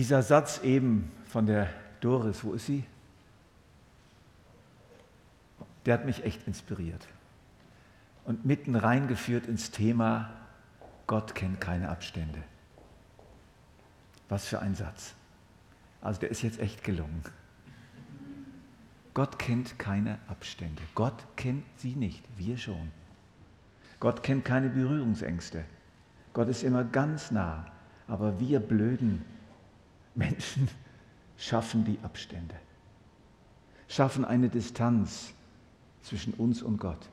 Dieser Satz eben von der Doris, wo ist sie? Der hat mich echt inspiriert und mitten reingeführt ins Thema, Gott kennt keine Abstände. Was für ein Satz. Also der ist jetzt echt gelungen. Gott kennt keine Abstände. Gott kennt sie nicht, wir schon. Gott kennt keine Berührungsängste. Gott ist immer ganz nah. Aber wir blöden Menschen schaffen die Abstände, schaffen eine Distanz zwischen uns und Gott,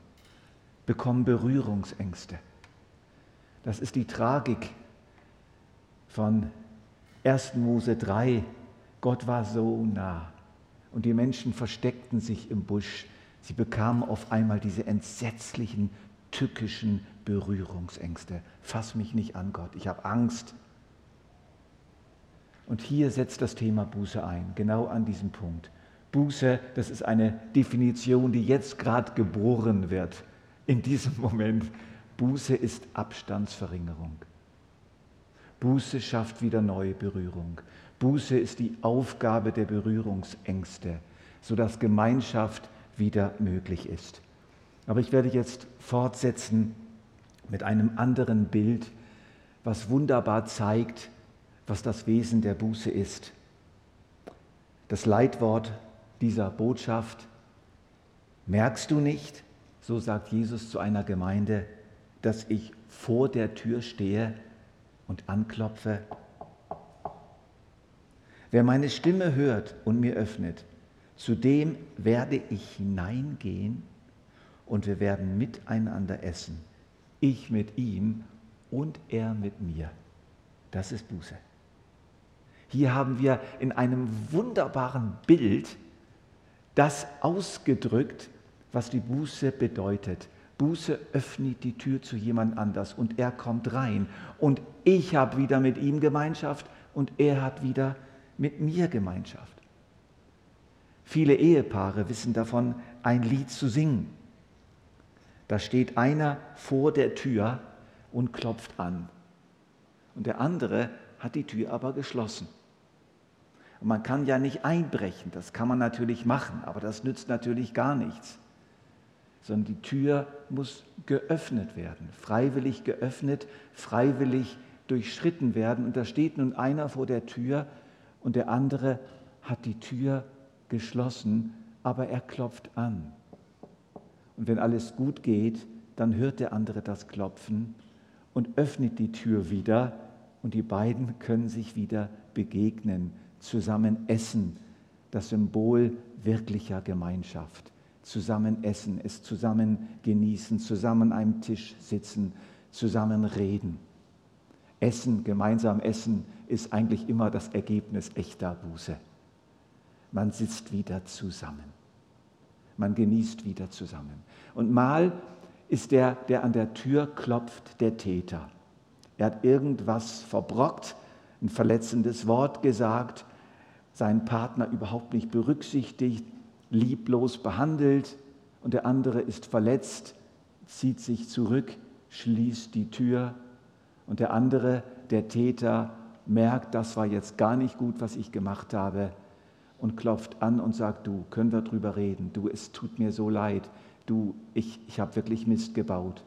bekommen Berührungsängste. Das ist die Tragik von 1. Mose 3. Gott war so nah und die Menschen versteckten sich im Busch. Sie bekamen auf einmal diese entsetzlichen, tückischen Berührungsängste. Fass mich nicht an, Gott, ich habe Angst. Und hier setzt das Thema Buße ein, genau an diesem Punkt. Buße, das ist eine Definition, die jetzt gerade geboren wird, in diesem Moment. Buße ist Abstandsverringerung. Buße schafft wieder neue Berührung. Buße ist die Aufgabe der Berührungsängste, sodass Gemeinschaft wieder möglich ist. Aber ich werde jetzt fortsetzen mit einem anderen Bild, was wunderbar zeigt, was das Wesen der Buße ist. Das Leitwort dieser Botschaft, merkst du nicht, so sagt Jesus zu einer Gemeinde, dass ich vor der Tür stehe und anklopfe? Wer meine Stimme hört und mir öffnet, zu dem werde ich hineingehen und wir werden miteinander essen. Ich mit ihm und er mit mir. Das ist Buße. Hier haben wir in einem wunderbaren Bild das ausgedrückt, was die Buße bedeutet. Buße öffnet die Tür zu jemand anders und er kommt rein. Und ich habe wieder mit ihm Gemeinschaft und er hat wieder mit mir Gemeinschaft. Viele Ehepaare wissen davon, ein Lied zu singen. Da steht einer vor der Tür und klopft an. Und der andere hat die Tür aber geschlossen. Und man kann ja nicht einbrechen, das kann man natürlich machen, aber das nützt natürlich gar nichts. Sondern die Tür muss geöffnet werden, freiwillig geöffnet, freiwillig durchschritten werden. Und da steht nun einer vor der Tür und der andere hat die Tür geschlossen, aber er klopft an. Und wenn alles gut geht, dann hört der andere das Klopfen und öffnet die Tür wieder und die beiden können sich wieder begegnen zusammen essen, das Symbol wirklicher Gemeinschaft. Zusammen essen, es zusammen genießen, zusammen an einem Tisch sitzen, zusammen reden. Essen, gemeinsam essen, ist eigentlich immer das Ergebnis echter Buße. Man sitzt wieder zusammen. Man genießt wieder zusammen. Und mal ist der, der an der Tür klopft, der Täter. Er hat irgendwas verbrockt, ein verletzendes Wort gesagt, seinen Partner überhaupt nicht berücksichtigt, lieblos behandelt und der andere ist verletzt, zieht sich zurück, schließt die Tür und der andere, der Täter, merkt, das war jetzt gar nicht gut, was ich gemacht habe und klopft an und sagt, du, können wir drüber reden, du, es tut mir so leid, du, ich, ich habe wirklich Mist gebaut.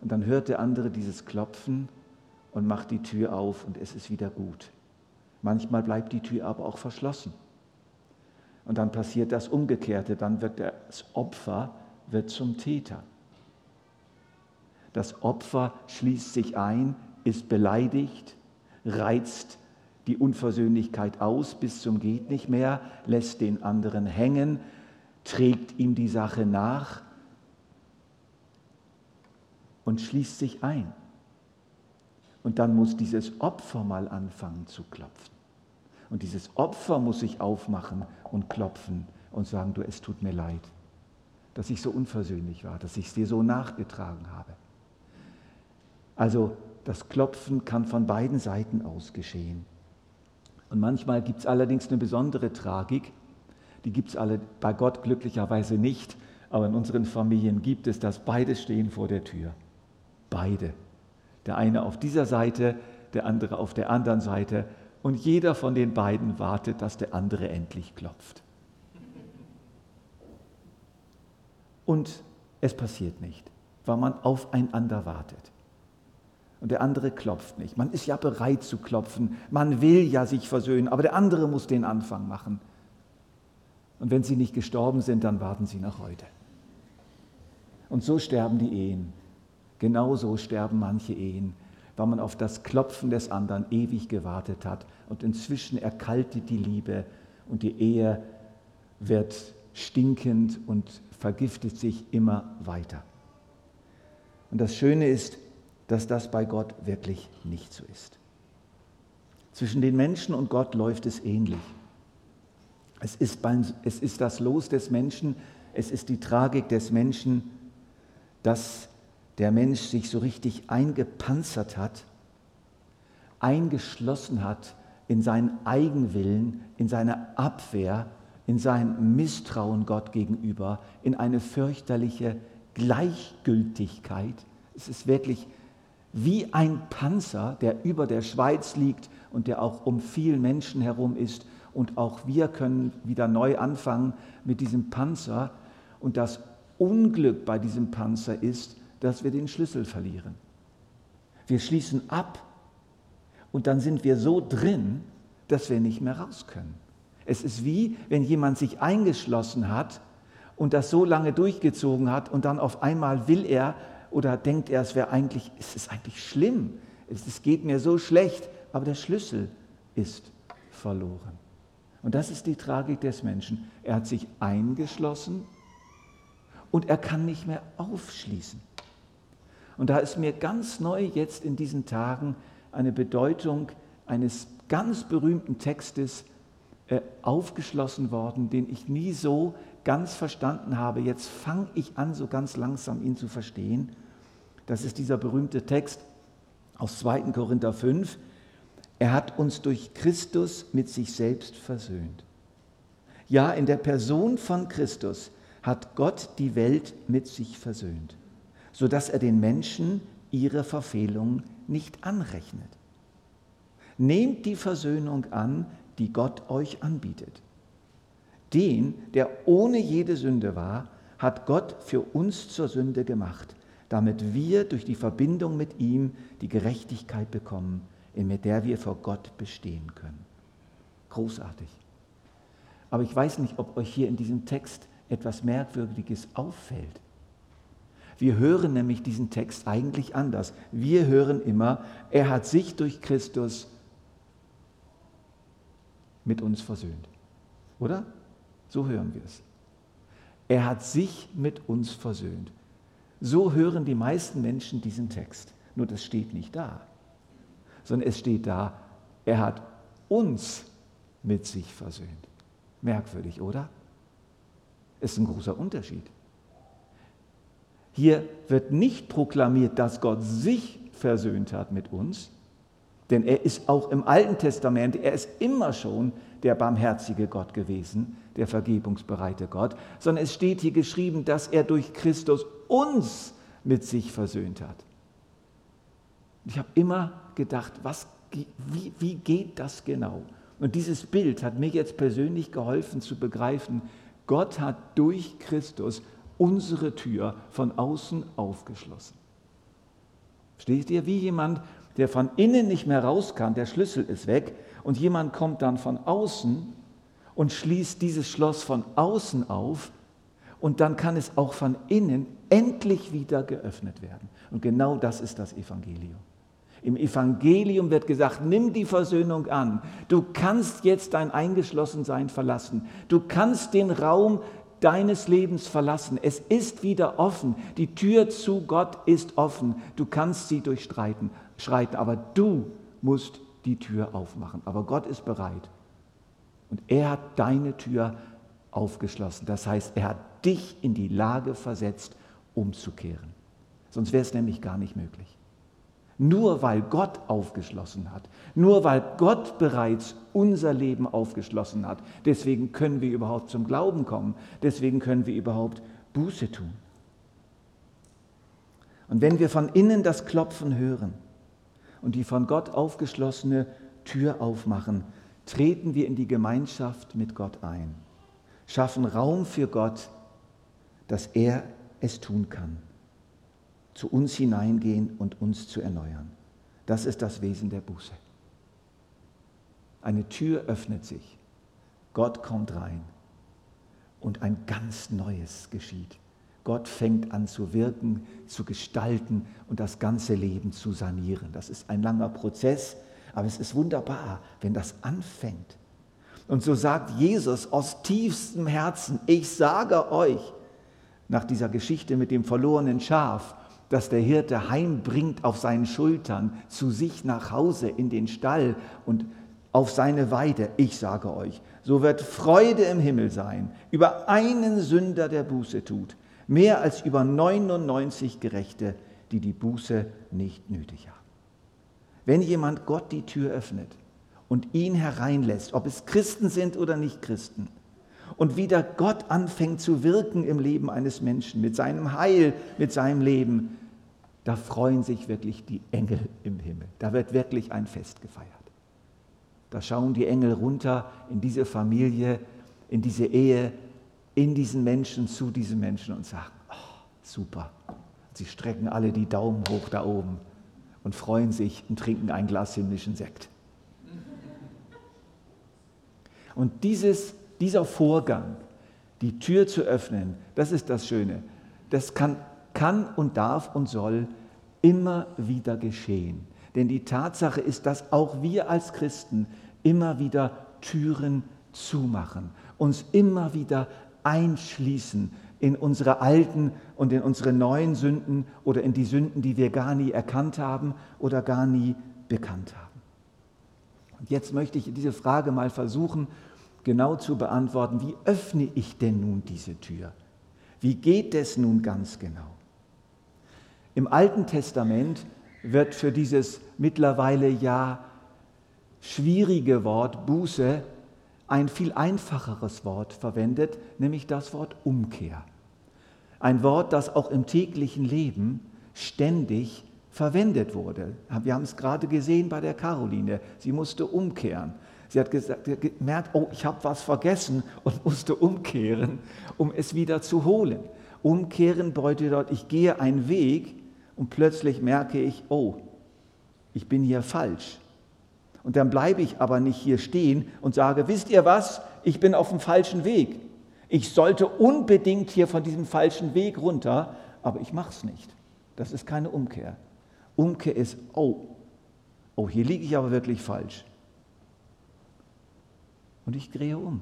Und dann hört der andere dieses Klopfen und macht die Tür auf und es ist wieder gut. Manchmal bleibt die Tür aber auch verschlossen. Und dann passiert das Umgekehrte, dann wird das Opfer wird zum Täter. Das Opfer schließt sich ein, ist beleidigt, reizt die Unversöhnlichkeit aus bis zum geht nicht mehr, lässt den anderen hängen, trägt ihm die Sache nach und schließt sich ein. Und dann muss dieses Opfer mal anfangen zu klopfen. Und dieses Opfer muss sich aufmachen und klopfen und sagen, du, es tut mir leid, dass ich so unversöhnlich war, dass ich es dir so nachgetragen habe. Also das Klopfen kann von beiden Seiten aus geschehen. Und manchmal gibt es allerdings eine besondere Tragik, die gibt es alle bei Gott glücklicherweise nicht, aber in unseren Familien gibt es das, beide stehen vor der Tür. Beide. Der eine auf dieser Seite, der andere auf der anderen Seite und jeder von den beiden wartet, dass der andere endlich klopft. Und es passiert nicht, weil man aufeinander wartet. Und der andere klopft nicht. Man ist ja bereit zu klopfen, man will ja sich versöhnen, aber der andere muss den Anfang machen. Und wenn sie nicht gestorben sind, dann warten sie nach heute. Und so sterben die Ehen. Genauso sterben manche Ehen, weil man auf das Klopfen des anderen ewig gewartet hat. Und inzwischen erkaltet die Liebe und die Ehe wird stinkend und vergiftet sich immer weiter. Und das Schöne ist, dass das bei Gott wirklich nicht so ist. Zwischen den Menschen und Gott läuft es ähnlich. Es ist, beim, es ist das Los des Menschen, es ist die Tragik des Menschen, dass der Mensch sich so richtig eingepanzert hat, eingeschlossen hat in seinen Eigenwillen, in seine Abwehr, in sein Misstrauen Gott gegenüber, in eine fürchterliche Gleichgültigkeit. Es ist wirklich wie ein Panzer, der über der Schweiz liegt und der auch um viele Menschen herum ist. Und auch wir können wieder neu anfangen mit diesem Panzer. Und das Unglück bei diesem Panzer ist, dass wir den Schlüssel verlieren. Wir schließen ab und dann sind wir so drin, dass wir nicht mehr raus können. Es ist wie, wenn jemand sich eingeschlossen hat und das so lange durchgezogen hat und dann auf einmal will er oder denkt er, es wäre eigentlich, es ist eigentlich schlimm, es geht mir so schlecht, aber der Schlüssel ist verloren. Und das ist die Tragik des Menschen. Er hat sich eingeschlossen und er kann nicht mehr aufschließen. Und da ist mir ganz neu jetzt in diesen Tagen eine Bedeutung eines ganz berühmten Textes äh, aufgeschlossen worden, den ich nie so ganz verstanden habe. Jetzt fange ich an, so ganz langsam ihn zu verstehen. Das ist dieser berühmte Text aus 2. Korinther 5. Er hat uns durch Christus mit sich selbst versöhnt. Ja, in der Person von Christus hat Gott die Welt mit sich versöhnt, sodass er den Menschen ihre Verfehlungen nicht anrechnet. Nehmt die Versöhnung an, die Gott euch anbietet. Den, der ohne jede Sünde war, hat Gott für uns zur Sünde gemacht, damit wir durch die Verbindung mit ihm die Gerechtigkeit bekommen, mit der wir vor Gott bestehen können. Großartig. Aber ich weiß nicht, ob euch hier in diesem Text etwas Merkwürdiges auffällt. Wir hören nämlich diesen Text eigentlich anders. Wir hören immer, er hat sich durch Christus mit uns versöhnt. Oder? So hören wir es. Er hat sich mit uns versöhnt. So hören die meisten Menschen diesen Text. Nur das steht nicht da, sondern es steht da, er hat uns mit sich versöhnt. Merkwürdig, oder? Ist ein großer Unterschied. Hier wird nicht proklamiert, dass Gott sich versöhnt hat mit uns, denn er ist auch im Alten Testament, er ist immer schon der barmherzige Gott gewesen, der vergebungsbereite Gott, sondern es steht hier geschrieben, dass er durch Christus uns mit sich versöhnt hat. Ich habe immer gedacht, was, wie, wie geht das genau? Und dieses Bild hat mir jetzt persönlich geholfen zu begreifen, Gott hat durch Christus unsere Tür von außen aufgeschlossen. Steht ihr wie jemand, der von innen nicht mehr raus kann, der Schlüssel ist weg und jemand kommt dann von außen und schließt dieses Schloss von außen auf und dann kann es auch von innen endlich wieder geöffnet werden. Und genau das ist das Evangelium. Im Evangelium wird gesagt, nimm die Versöhnung an. Du kannst jetzt dein Eingeschlossensein verlassen. Du kannst den Raum deines Lebens verlassen. Es ist wieder offen. Die Tür zu Gott ist offen. Du kannst sie durchstreiten, schreiten, aber du musst die Tür aufmachen. Aber Gott ist bereit. Und er hat deine Tür aufgeschlossen. Das heißt, er hat dich in die Lage versetzt, umzukehren. Sonst wäre es nämlich gar nicht möglich. Nur weil Gott aufgeschlossen hat, nur weil Gott bereits unser Leben aufgeschlossen hat, deswegen können wir überhaupt zum Glauben kommen, deswegen können wir überhaupt Buße tun. Und wenn wir von innen das Klopfen hören, und die von Gott aufgeschlossene Tür aufmachen, treten wir in die Gemeinschaft mit Gott ein, schaffen Raum für Gott, dass er es tun kann, zu uns hineingehen und uns zu erneuern. Das ist das Wesen der Buße. Eine Tür öffnet sich, Gott kommt rein und ein ganz Neues geschieht. Gott fängt an zu wirken, zu gestalten und das ganze Leben zu sanieren. Das ist ein langer Prozess, aber es ist wunderbar, wenn das anfängt. Und so sagt Jesus aus tiefstem Herzen, ich sage euch, nach dieser Geschichte mit dem verlorenen Schaf, das der Hirte heimbringt auf seinen Schultern zu sich nach Hause in den Stall und auf seine Weide, ich sage euch, so wird Freude im Himmel sein über einen Sünder, der Buße tut, mehr als über 99 Gerechte, die die Buße nicht nötig haben. Wenn jemand Gott die Tür öffnet und ihn hereinlässt, ob es Christen sind oder nicht Christen, und wieder Gott anfängt zu wirken im Leben eines Menschen, mit seinem Heil, mit seinem Leben, da freuen sich wirklich die Engel im Himmel. Da wird wirklich ein Fest gefeiert. Da schauen die Engel runter in diese Familie, in diese Ehe, in diesen Menschen, zu diesen Menschen und sagen, oh, super. Sie strecken alle die Daumen hoch da oben und freuen sich und trinken ein Glas himmlischen Sekt. Und dieses, dieser Vorgang, die Tür zu öffnen, das ist das Schöne. Das kann, kann und darf und soll immer wieder geschehen. Denn die Tatsache ist, dass auch wir als Christen immer wieder Türen zumachen, uns immer wieder einschließen in unsere alten und in unsere neuen Sünden oder in die Sünden, die wir gar nie erkannt haben oder gar nie bekannt haben. Und jetzt möchte ich diese Frage mal versuchen, genau zu beantworten. Wie öffne ich denn nun diese Tür? Wie geht es nun ganz genau? Im Alten Testament wird für dieses mittlerweile ja schwierige Wort Buße ein viel einfacheres Wort verwendet, nämlich das Wort Umkehr. Ein Wort, das auch im täglichen Leben ständig verwendet wurde. Wir haben es gerade gesehen bei der Caroline. Sie musste umkehren. Sie hat gesagt, gemerkt, oh, ich habe was vergessen und musste umkehren, um es wieder zu holen. Umkehren bedeutet, ich gehe einen Weg und plötzlich merke ich, oh, ich bin hier falsch. Und dann bleibe ich aber nicht hier stehen und sage, wisst ihr was, ich bin auf dem falschen Weg. Ich sollte unbedingt hier von diesem falschen Weg runter, aber ich mache es nicht. Das ist keine Umkehr. Umkehr ist, oh, oh, hier liege ich aber wirklich falsch. Und ich drehe um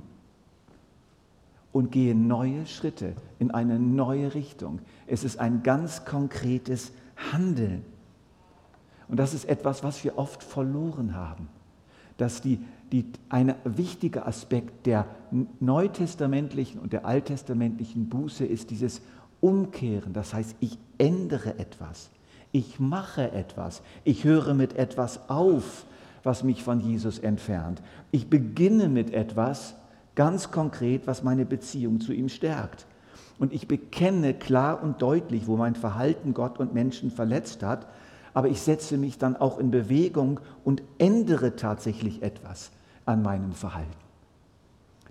und gehe neue Schritte in eine neue Richtung. Es ist ein ganz konkretes Handeln. Und das ist etwas, was wir oft verloren haben. Dass die, die, ein wichtiger Aspekt der neutestamentlichen und der alttestamentlichen Buße ist dieses Umkehren. Das heißt, ich ändere etwas. Ich mache etwas. Ich höre mit etwas auf, was mich von Jesus entfernt. Ich beginne mit etwas ganz konkret, was meine Beziehung zu ihm stärkt. Und ich bekenne klar und deutlich, wo mein Verhalten Gott und Menschen verletzt hat aber ich setze mich dann auch in Bewegung und ändere tatsächlich etwas an meinem Verhalten.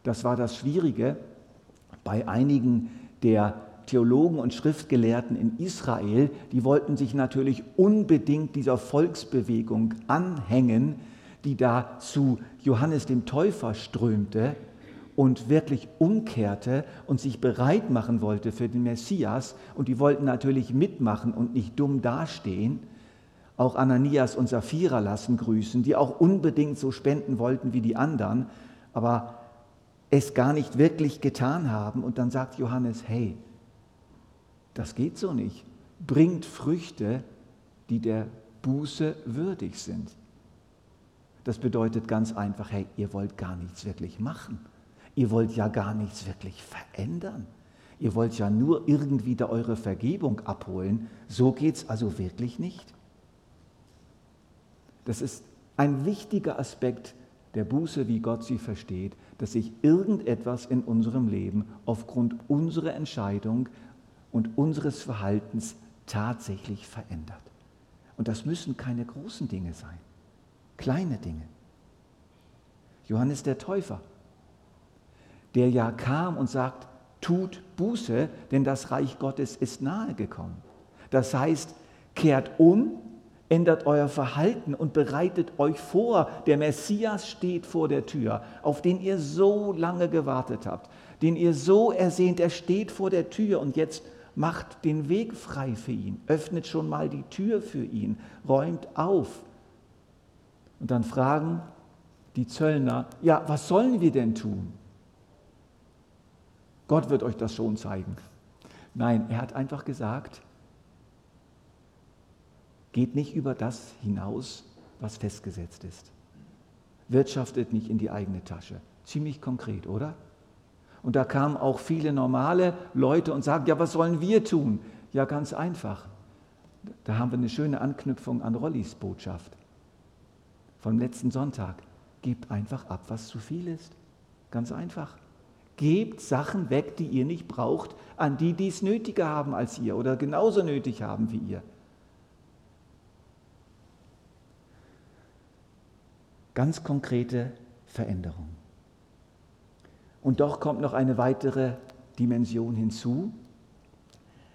Das war das Schwierige bei einigen der Theologen und Schriftgelehrten in Israel. Die wollten sich natürlich unbedingt dieser Volksbewegung anhängen, die da zu Johannes dem Täufer strömte und wirklich umkehrte und sich bereit machen wollte für den Messias. Und die wollten natürlich mitmachen und nicht dumm dastehen auch Ananias und Sapphira lassen grüßen, die auch unbedingt so spenden wollten wie die anderen, aber es gar nicht wirklich getan haben. Und dann sagt Johannes, hey, das geht so nicht. Bringt Früchte, die der Buße würdig sind. Das bedeutet ganz einfach, hey, ihr wollt gar nichts wirklich machen. Ihr wollt ja gar nichts wirklich verändern. Ihr wollt ja nur irgendwie da eure Vergebung abholen. So geht es also wirklich nicht. Das ist ein wichtiger Aspekt der Buße, wie Gott sie versteht, dass sich irgendetwas in unserem Leben aufgrund unserer Entscheidung und unseres Verhaltens tatsächlich verändert. Und das müssen keine großen Dinge sein, kleine Dinge. Johannes der Täufer, der ja kam und sagt, tut Buße, denn das Reich Gottes ist nahe gekommen. Das heißt, kehrt um, ändert euer Verhalten und bereitet euch vor. Der Messias steht vor der Tür, auf den ihr so lange gewartet habt, den ihr so ersehnt, er steht vor der Tür und jetzt macht den Weg frei für ihn, öffnet schon mal die Tür für ihn, räumt auf. Und dann fragen die Zöllner, ja, was sollen wir denn tun? Gott wird euch das schon zeigen. Nein, er hat einfach gesagt, geht nicht über das hinaus, was festgesetzt ist. Wirtschaftet nicht in die eigene Tasche. Ziemlich konkret, oder? Und da kamen auch viele normale Leute und sagten, ja, was sollen wir tun? Ja, ganz einfach. Da haben wir eine schöne Anknüpfung an Rollis Botschaft vom letzten Sonntag. Gebt einfach ab, was zu viel ist. Ganz einfach. Gebt Sachen weg, die ihr nicht braucht, an die, die es nötiger haben als ihr oder genauso nötig haben wie ihr. Ganz konkrete Veränderung. Und doch kommt noch eine weitere Dimension hinzu.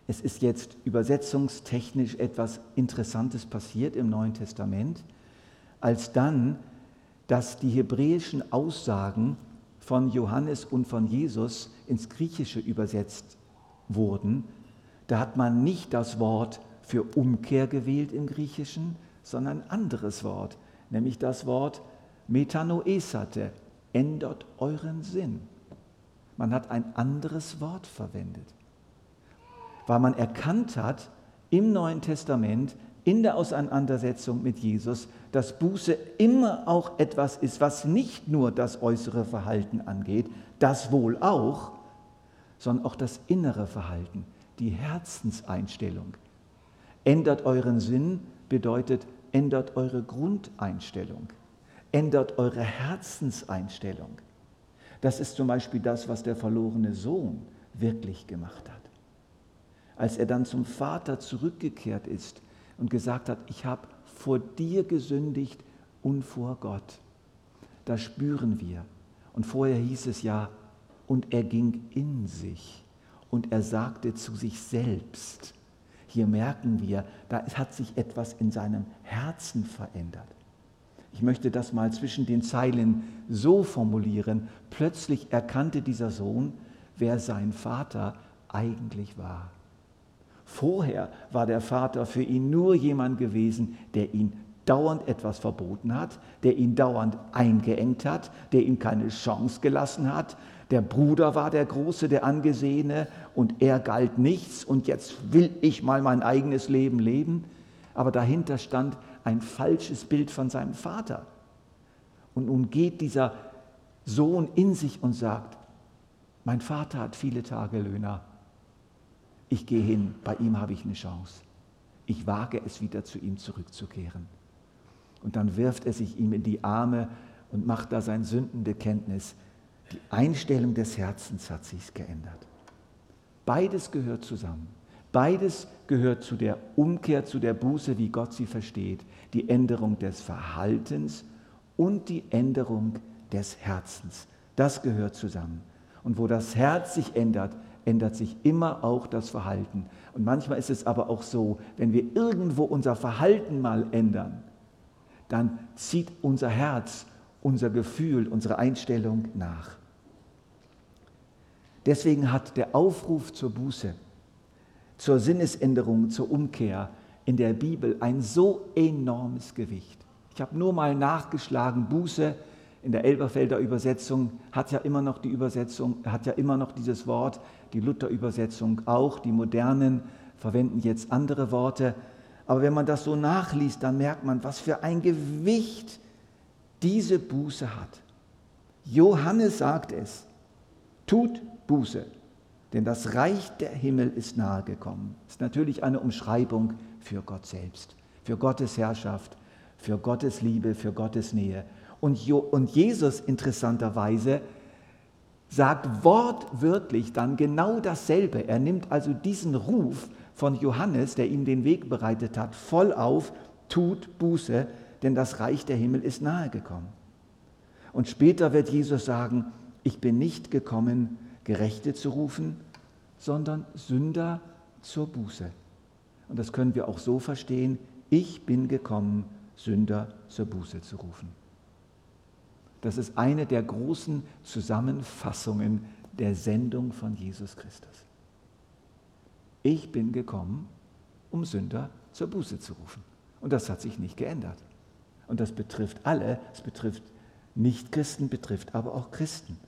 Es ist jetzt übersetzungstechnisch etwas Interessantes passiert im Neuen Testament, als dann, dass die hebräischen Aussagen von Johannes und von Jesus ins Griechische übersetzt wurden. Da hat man nicht das Wort für Umkehr gewählt im Griechischen, sondern ein anderes Wort, nämlich das Wort Metanoesate, ändert euren Sinn. Man hat ein anderes Wort verwendet, weil man erkannt hat im Neuen Testament, in der Auseinandersetzung mit Jesus, dass Buße immer auch etwas ist, was nicht nur das äußere Verhalten angeht, das wohl auch, sondern auch das innere Verhalten, die Herzenseinstellung. Ändert euren Sinn bedeutet, ändert eure Grundeinstellung, ändert eure Herzenseinstellung. Das ist zum Beispiel das, was der verlorene Sohn wirklich gemacht hat. Als er dann zum Vater zurückgekehrt ist und gesagt hat, ich habe vor dir gesündigt und vor Gott. Das spüren wir. Und vorher hieß es ja, und er ging in sich und er sagte zu sich selbst. Hier merken wir, da hat sich etwas in seinem Herzen verändert. Ich möchte das mal zwischen den Zeilen so formulieren. Plötzlich erkannte dieser Sohn, wer sein Vater eigentlich war. Vorher war der Vater für ihn nur jemand gewesen, der ihn dauernd etwas verboten hat, der ihn dauernd eingeengt hat, der ihm keine Chance gelassen hat. Der Bruder war der Große, der Angesehene und er galt nichts und jetzt will ich mal mein eigenes Leben leben. Aber dahinter stand ein falsches Bild von seinem Vater. Und nun geht dieser Sohn in sich und sagt, mein Vater hat viele Tagelöhner. Ich gehe hin, bei ihm habe ich eine Chance. Ich wage es wieder zu ihm zurückzukehren. Und dann wirft er sich ihm in die Arme und macht da sein Sündenbekenntnis. Die Einstellung des Herzens hat sich geändert. Beides gehört zusammen. Beides gehört zu der Umkehr, zu der Buße, wie Gott sie versteht. Die Änderung des Verhaltens und die Änderung des Herzens. Das gehört zusammen. Und wo das Herz sich ändert, ändert sich immer auch das Verhalten. Und manchmal ist es aber auch so, wenn wir irgendwo unser Verhalten mal ändern, dann zieht unser Herz, unser Gefühl, unsere Einstellung nach. Deswegen hat der Aufruf zur Buße zur Sinnesänderung, zur Umkehr in der Bibel ein so enormes Gewicht. Ich habe nur mal nachgeschlagen, Buße in der Elberfelder Übersetzung hat ja immer noch die Übersetzung, hat ja immer noch dieses Wort, die Luther-Übersetzung auch, die modernen verwenden jetzt andere Worte. Aber wenn man das so nachliest, dann merkt man, was für ein Gewicht diese Buße hat. Johannes sagt es, tut Buße, denn das Reich der Himmel ist nahe gekommen. Das ist natürlich eine Umschreibung für Gott selbst, für Gottes Herrschaft, für Gottes Liebe, für Gottes Nähe. Und, Jesus interessanterweise sagt wortwörtlich dann genau dasselbe. Er nimmt also diesen Ruf von Johannes, der ihm den Weg bereitet hat, voll auf tut Buße, denn das Reich der Himmel ist nahe gekommen. Und später wird Jesus sagen, ich bin nicht gekommen, Gerechte zu rufen, sondern Sünder zur Buße. Und das können wir auch so verstehen, ich bin gekommen, Sünder zur Buße zu rufen. Das ist eine der großen Zusammenfassungen der Sendung von Jesus Christus. Ich bin gekommen, um Sünder zur Buße zu rufen. Und das hat sich nicht geändert. Und das betrifft alle, es betrifft Nicht-Christen, betrifft aber auch Christen.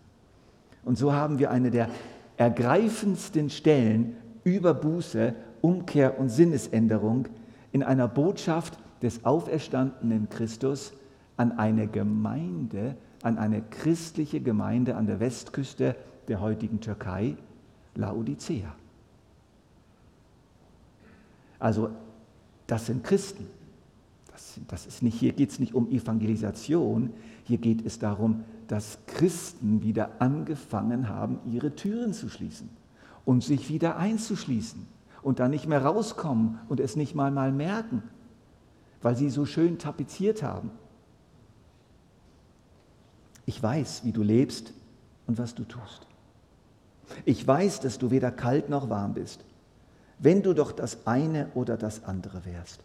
Und so haben wir eine der ergreifendsten Stellen über Buße, Umkehr und Sinnesänderung in einer Botschaft des auferstandenen Christus an eine Gemeinde, an eine christliche Gemeinde an der Westküste der heutigen Türkei, Laodicea. Also das sind Christen. Das, das ist nicht, hier geht es nicht um Evangelisation, hier geht es darum, dass Christen wieder angefangen haben, ihre Türen zu schließen und sich wieder einzuschließen und dann nicht mehr rauskommen und es nicht mal mal merken, weil sie so schön tapeziert haben. Ich weiß, wie du lebst und was du tust. Ich weiß, dass du weder kalt noch warm bist, wenn du doch das eine oder das andere wärst.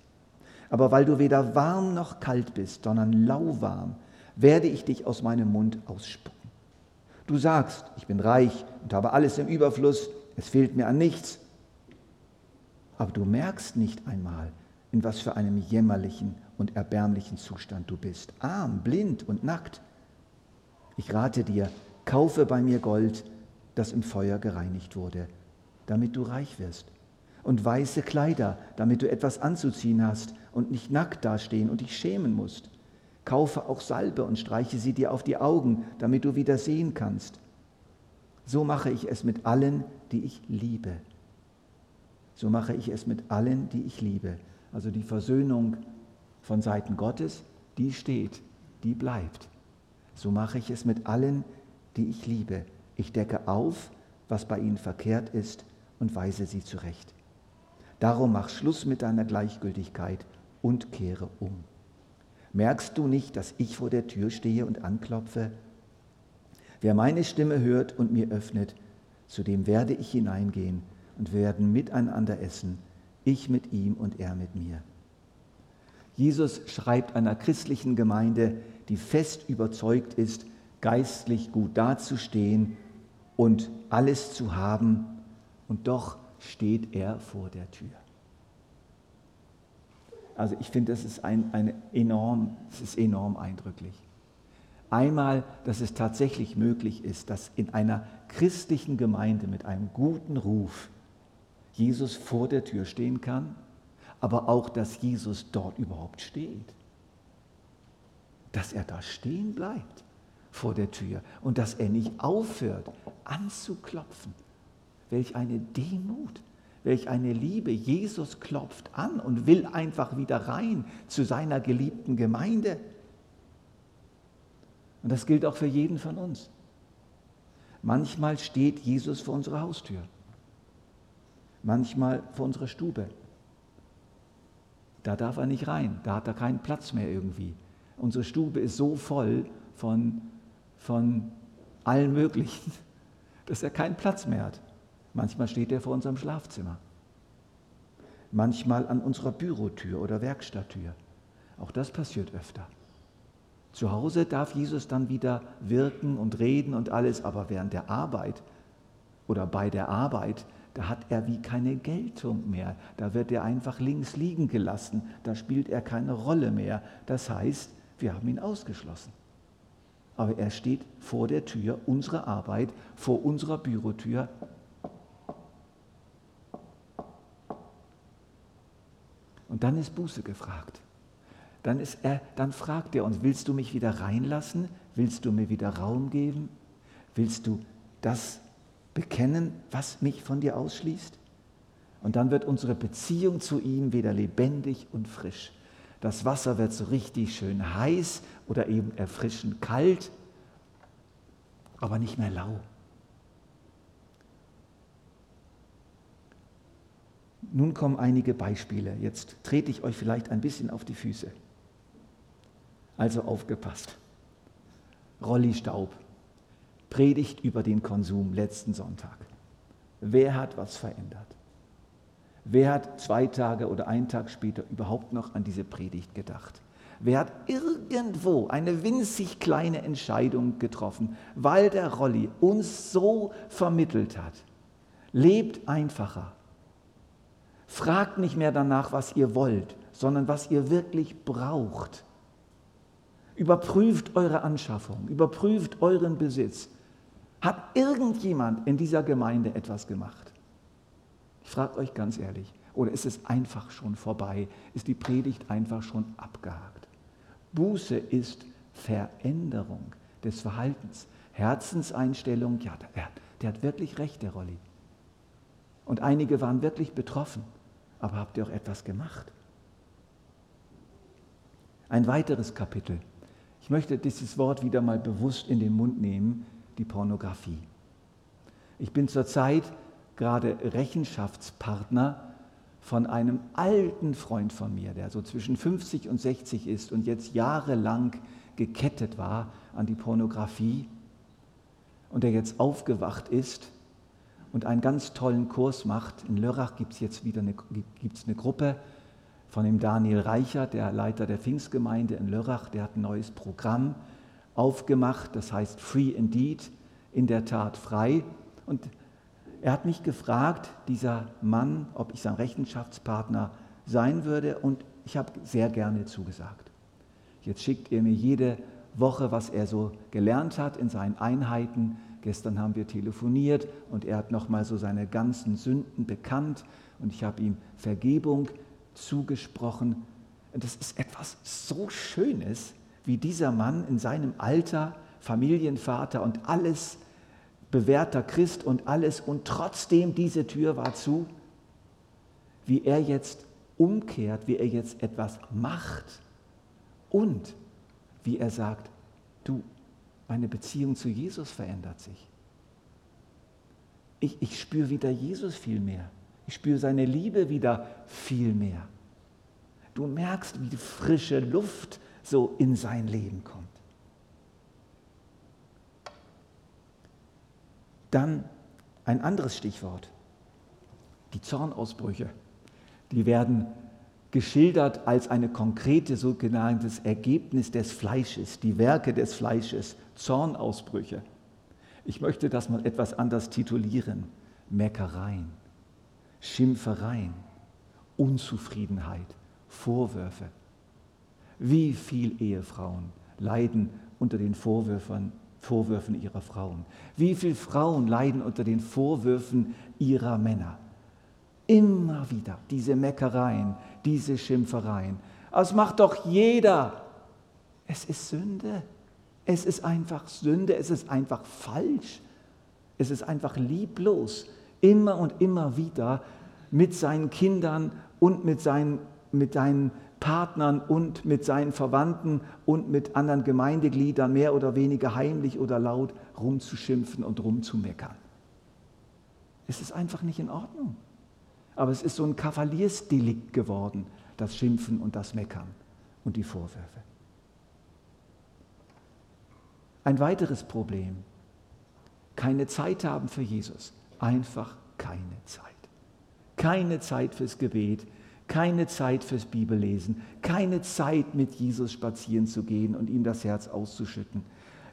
Aber weil du weder warm noch kalt bist, sondern lauwarm, werde ich dich aus meinem Mund ausspucken. Du sagst, ich bin reich und habe alles im Überfluss, es fehlt mir an nichts. Aber du merkst nicht einmal, in was für einem jämmerlichen und erbärmlichen Zustand du bist. Arm, blind und nackt. Ich rate dir, kaufe bei mir Gold, das im Feuer gereinigt wurde, damit du reich wirst. Und weiße Kleider, damit du etwas anzuziehen hast und nicht nackt dastehen und dich schämen musst. Kaufe auch Salbe und streiche sie dir auf die Augen, damit du wieder sehen kannst. So mache ich es mit allen, die ich liebe. So mache ich es mit allen, die ich liebe. Also die Versöhnung von Seiten Gottes, die steht, die bleibt. So mache ich es mit allen, die ich liebe. Ich decke auf, was bei ihnen verkehrt ist und weise sie zurecht. Darum mach Schluss mit deiner Gleichgültigkeit und kehre um. Merkst du nicht, dass ich vor der Tür stehe und anklopfe? Wer meine Stimme hört und mir öffnet, zu dem werde ich hineingehen und werden miteinander essen, ich mit ihm und er mit mir. Jesus schreibt einer christlichen Gemeinde, die fest überzeugt ist, geistlich gut dazustehen und alles zu haben, und doch steht er vor der Tür. Also ich finde, das ist ein, eine enorm, das ist enorm eindrücklich. Einmal, dass es tatsächlich möglich ist, dass in einer christlichen Gemeinde mit einem guten Ruf Jesus vor der Tür stehen kann, aber auch, dass Jesus dort überhaupt steht. Dass er da stehen bleibt vor der Tür und dass er nicht aufhört anzuklopfen. Welch eine Demut. Welch eine Liebe. Jesus klopft an und will einfach wieder rein zu seiner geliebten Gemeinde. Und das gilt auch für jeden von uns. Manchmal steht Jesus vor unserer Haustür, manchmal vor unserer Stube. Da darf er nicht rein, da hat er keinen Platz mehr irgendwie. Unsere Stube ist so voll von, von allen Möglichen, dass er keinen Platz mehr hat. Manchmal steht er vor unserem Schlafzimmer. Manchmal an unserer Bürotür oder Werkstatttür. Auch das passiert öfter. Zu Hause darf Jesus dann wieder wirken und reden und alles, aber während der Arbeit oder bei der Arbeit, da hat er wie keine Geltung mehr. Da wird er einfach links liegen gelassen. Da spielt er keine Rolle mehr. Das heißt, wir haben ihn ausgeschlossen. Aber er steht vor der Tür unserer Arbeit, vor unserer Bürotür Und dann ist Buße gefragt. Dann, ist er, dann fragt er uns, willst du mich wieder reinlassen? Willst du mir wieder Raum geben? Willst du das bekennen, was mich von dir ausschließt? Und dann wird unsere Beziehung zu ihm wieder lebendig und frisch. Das Wasser wird so richtig schön heiß oder eben erfrischend kalt, aber nicht mehr lau. Nun kommen einige Beispiele. Jetzt trete ich euch vielleicht ein bisschen auf die Füße. Also aufgepasst. Rolli Staub, Predigt über den Konsum letzten Sonntag. Wer hat was verändert? Wer hat zwei Tage oder einen Tag später überhaupt noch an diese Predigt gedacht? Wer hat irgendwo eine winzig kleine Entscheidung getroffen, weil der Rolli uns so vermittelt hat? Lebt einfacher. Fragt nicht mehr danach, was ihr wollt, sondern was ihr wirklich braucht. Überprüft eure Anschaffung, überprüft euren Besitz. Hat irgendjemand in dieser Gemeinde etwas gemacht? Ich frage euch ganz ehrlich, oder ist es einfach schon vorbei? Ist die Predigt einfach schon abgehakt? Buße ist Veränderung des Verhaltens, Herzenseinstellung. Ja, der, der hat wirklich recht, der Rolli. Und einige waren wirklich betroffen. Aber habt ihr auch etwas gemacht? Ein weiteres Kapitel. Ich möchte dieses Wort wieder mal bewusst in den Mund nehmen, die Pornografie. Ich bin zurzeit gerade Rechenschaftspartner von einem alten Freund von mir, der so zwischen 50 und 60 ist und jetzt jahrelang gekettet war an die Pornografie und der jetzt aufgewacht ist und einen ganz tollen Kurs macht. In Lörrach gibt es jetzt wieder eine, gibt's eine Gruppe von dem Daniel Reichert, der Leiter der Pfingstgemeinde in Lörrach, der hat ein neues Programm aufgemacht, das heißt Free Indeed, in der Tat frei. Und er hat mich gefragt, dieser Mann, ob ich sein Rechenschaftspartner sein würde und ich habe sehr gerne zugesagt. Jetzt schickt er mir jede Woche, was er so gelernt hat in seinen Einheiten. Gestern haben wir telefoniert und er hat nochmal so seine ganzen Sünden bekannt und ich habe ihm Vergebung zugesprochen. Das ist etwas so Schönes, wie dieser Mann in seinem Alter, Familienvater und alles, bewährter Christ und alles, und trotzdem diese Tür war zu, wie er jetzt umkehrt, wie er jetzt etwas macht und wie er sagt, du, meine Beziehung zu Jesus verändert sich. Ich, ich spüre wieder Jesus viel mehr. Ich spüre seine Liebe wieder viel mehr. Du merkst, wie frische Luft so in sein Leben kommt. Dann ein anderes Stichwort, die Zornausbrüche. Die werden geschildert als eine konkrete sogenanntes Ergebnis des Fleisches, die Werke des Fleisches, Zornausbrüche. Ich möchte das mal etwas anders titulieren. Meckereien. Schimpfereien, Unzufriedenheit, Vorwürfe. Wie viele Ehefrauen leiden unter den Vorwürfen, Vorwürfen ihrer Frauen? Wie viele Frauen leiden unter den Vorwürfen ihrer Männer? Immer wieder diese Meckereien, diese Schimpfereien. Das macht doch jeder. Es ist Sünde. Es ist einfach Sünde. Es ist einfach falsch. Es ist einfach lieblos immer und immer wieder mit seinen Kindern und mit seinen, mit seinen Partnern und mit seinen Verwandten und mit anderen Gemeindegliedern mehr oder weniger heimlich oder laut rumzuschimpfen und rumzumeckern. Es ist einfach nicht in Ordnung. Aber es ist so ein Kavaliersdelikt geworden, das Schimpfen und das Meckern und die Vorwürfe. Ein weiteres Problem, keine Zeit haben für Jesus einfach keine Zeit. Keine Zeit fürs Gebet, keine Zeit fürs Bibellesen, keine Zeit mit Jesus spazieren zu gehen und ihm das Herz auszuschütten.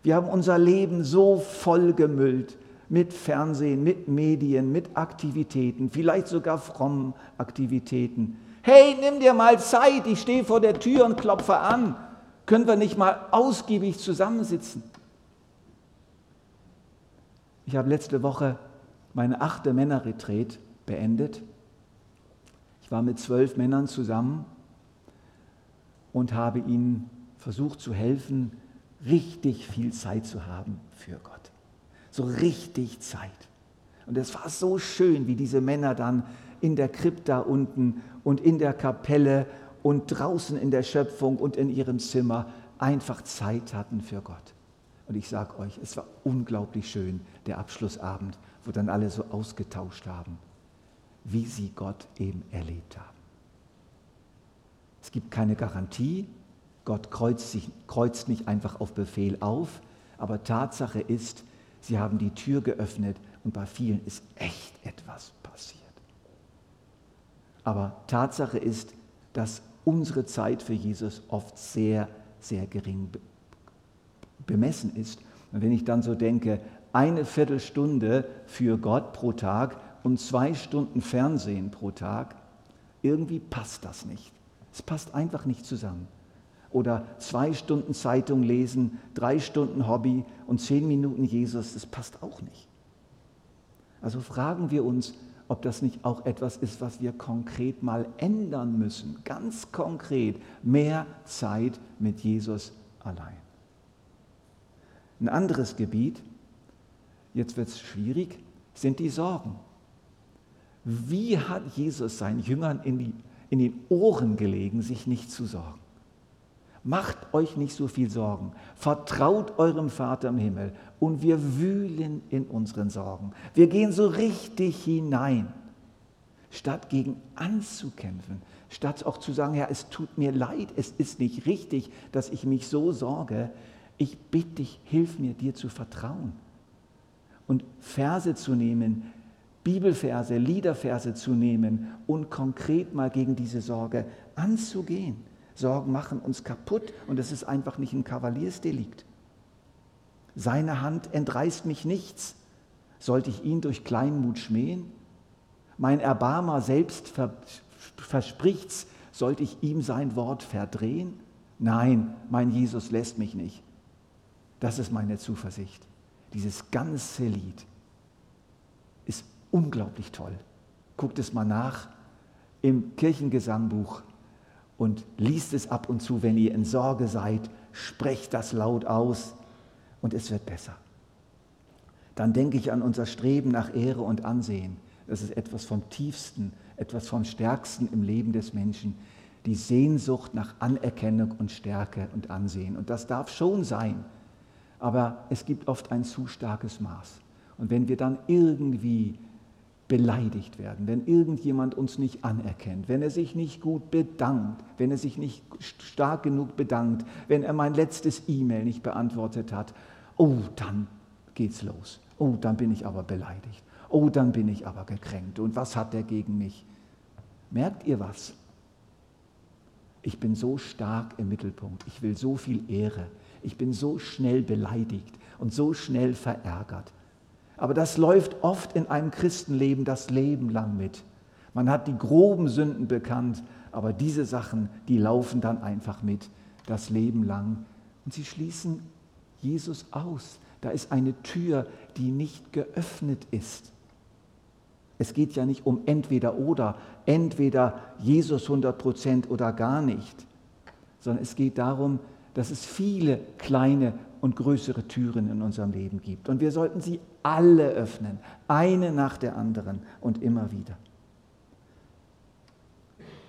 Wir haben unser Leben so vollgemüllt mit Fernsehen, mit Medien, mit Aktivitäten, vielleicht sogar frommen Aktivitäten. Hey, nimm dir mal Zeit, ich stehe vor der Tür und klopfe an. Können wir nicht mal ausgiebig zusammensitzen? Ich habe letzte Woche meine achte Männerretreat beendet. Ich war mit zwölf Männern zusammen und habe ihnen versucht zu helfen, richtig viel Zeit zu haben für Gott. So richtig Zeit. Und es war so schön, wie diese Männer dann in der Krypta unten und in der Kapelle und draußen in der Schöpfung und in ihrem Zimmer einfach Zeit hatten für Gott. Und ich sage euch, es war unglaublich schön, der Abschlussabend wo dann alle so ausgetauscht haben. Wie sie Gott eben erlebt haben. Es gibt keine Garantie, Gott kreuzt, sich, kreuzt nicht einfach auf Befehl auf, aber Tatsache ist, sie haben die Tür geöffnet und bei vielen ist echt etwas passiert. Aber Tatsache ist, dass unsere Zeit für Jesus oft sehr, sehr gering bemessen ist. Und wenn ich dann so denke, eine Viertelstunde für Gott pro Tag und zwei Stunden Fernsehen pro Tag, irgendwie passt das nicht. Es passt einfach nicht zusammen. Oder zwei Stunden Zeitung lesen, drei Stunden Hobby und zehn Minuten Jesus, das passt auch nicht. Also fragen wir uns, ob das nicht auch etwas ist, was wir konkret mal ändern müssen. Ganz konkret mehr Zeit mit Jesus allein. Ein anderes Gebiet, jetzt wird es schwierig, sind die Sorgen. Wie hat Jesus seinen Jüngern in, die, in den Ohren gelegen, sich nicht zu sorgen? Macht euch nicht so viel Sorgen. Vertraut eurem Vater im Himmel. Und wir wühlen in unseren Sorgen. Wir gehen so richtig hinein. Statt gegen anzukämpfen, statt auch zu sagen, ja, es tut mir leid, es ist nicht richtig, dass ich mich so sorge. Ich bitte dich, hilf mir, dir zu vertrauen. Und Verse zu nehmen, Bibelverse, Liederverse zu nehmen und konkret mal gegen diese Sorge anzugehen. Sorgen machen uns kaputt und es ist einfach nicht ein Kavaliersdelikt. Seine Hand entreißt mich nichts. Sollte ich ihn durch Kleinmut schmähen? Mein Erbarmer selbst verspricht's, sollte ich ihm sein Wort verdrehen? Nein, mein Jesus lässt mich nicht. Das ist meine Zuversicht. Dieses ganze Lied unglaublich toll. Guckt es mal nach im Kirchengesangbuch und liest es ab und zu, wenn ihr in Sorge seid, sprecht das laut aus und es wird besser. Dann denke ich an unser Streben nach Ehre und Ansehen. Das ist etwas vom tiefsten, etwas vom stärksten im Leben des Menschen. Die Sehnsucht nach Anerkennung und Stärke und Ansehen. Und das darf schon sein. Aber es gibt oft ein zu starkes Maß. Und wenn wir dann irgendwie beleidigt werden, wenn irgendjemand uns nicht anerkennt, wenn er sich nicht gut bedankt, wenn er sich nicht stark genug bedankt, wenn er mein letztes E-Mail nicht beantwortet hat, oh, dann geht's los. Oh, dann bin ich aber beleidigt. Oh, dann bin ich aber gekränkt. Und was hat er gegen mich? Merkt ihr was? Ich bin so stark im Mittelpunkt. Ich will so viel Ehre. Ich bin so schnell beleidigt und so schnell verärgert. Aber das läuft oft in einem Christenleben das Leben lang mit. Man hat die groben Sünden bekannt, aber diese Sachen, die laufen dann einfach mit das Leben lang. Und sie schließen Jesus aus. Da ist eine Tür, die nicht geöffnet ist. Es geht ja nicht um entweder oder, entweder Jesus 100 Prozent oder gar nicht, sondern es geht darum, dass es viele kleine und größere Türen in unserem Leben gibt. Und wir sollten sie alle öffnen, eine nach der anderen und immer wieder.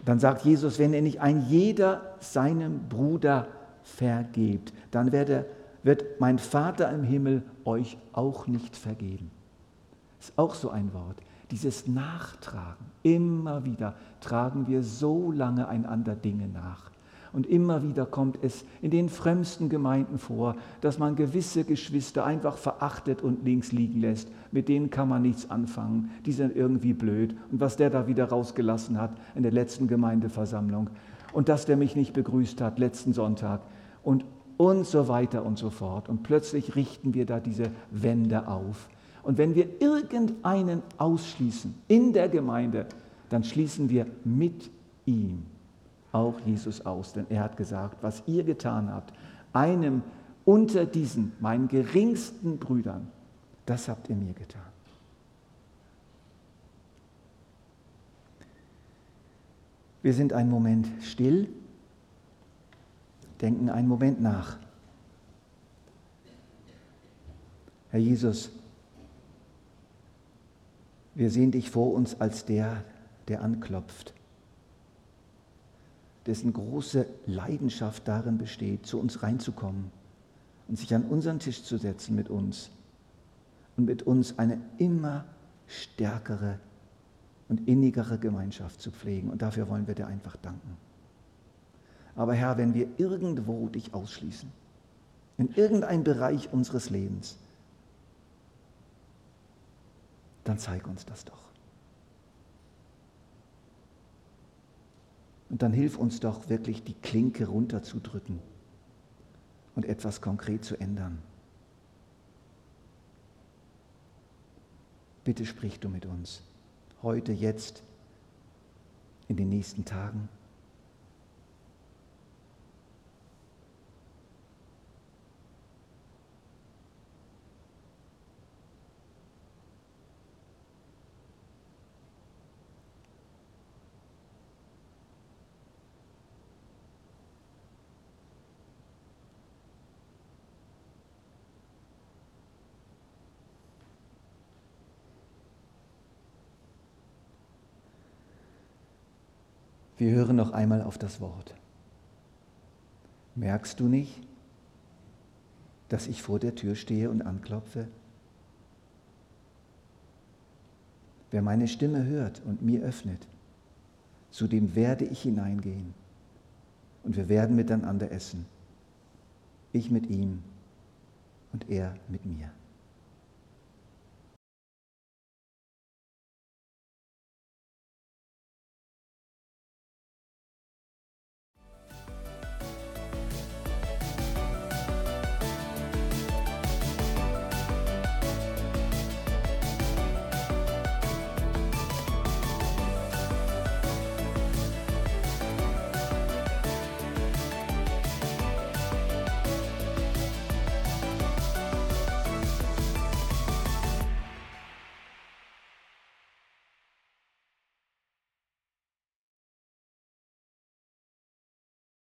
Dann sagt Jesus, wenn ihr nicht ein jeder seinem Bruder vergebt, dann werde, wird mein Vater im Himmel euch auch nicht vergeben. Ist auch so ein Wort. Dieses Nachtragen. Immer wieder tragen wir so lange einander Dinge nach. Und immer wieder kommt es in den frömmsten Gemeinden vor, dass man gewisse Geschwister einfach verachtet und links liegen lässt. Mit denen kann man nichts anfangen. Die sind irgendwie blöd. Und was der da wieder rausgelassen hat in der letzten Gemeindeversammlung. Und dass der mich nicht begrüßt hat letzten Sonntag. Und, und so weiter und so fort. Und plötzlich richten wir da diese Wände auf. Und wenn wir irgendeinen ausschließen in der Gemeinde, dann schließen wir mit ihm auch Jesus aus. Denn er hat gesagt, was ihr getan habt, einem unter diesen, meinen geringsten Brüdern, das habt ihr mir getan. Wir sind einen Moment still, denken einen Moment nach. Herr Jesus, wir sehen dich vor uns als der, der anklopft dessen große Leidenschaft darin besteht, zu uns reinzukommen und sich an unseren Tisch zu setzen mit uns und mit uns eine immer stärkere und innigere Gemeinschaft zu pflegen. Und dafür wollen wir dir einfach danken. Aber Herr, wenn wir irgendwo dich ausschließen, in irgendeinem Bereich unseres Lebens, dann zeig uns das doch. Und dann hilf uns doch wirklich die Klinke runterzudrücken und etwas konkret zu ändern. Bitte sprich du mit uns, heute, jetzt, in den nächsten Tagen. Wir hören noch einmal auf das Wort. Merkst du nicht, dass ich vor der Tür stehe und anklopfe? Wer meine Stimme hört und mir öffnet, zu dem werde ich hineingehen und wir werden miteinander essen. Ich mit ihm und er mit mir.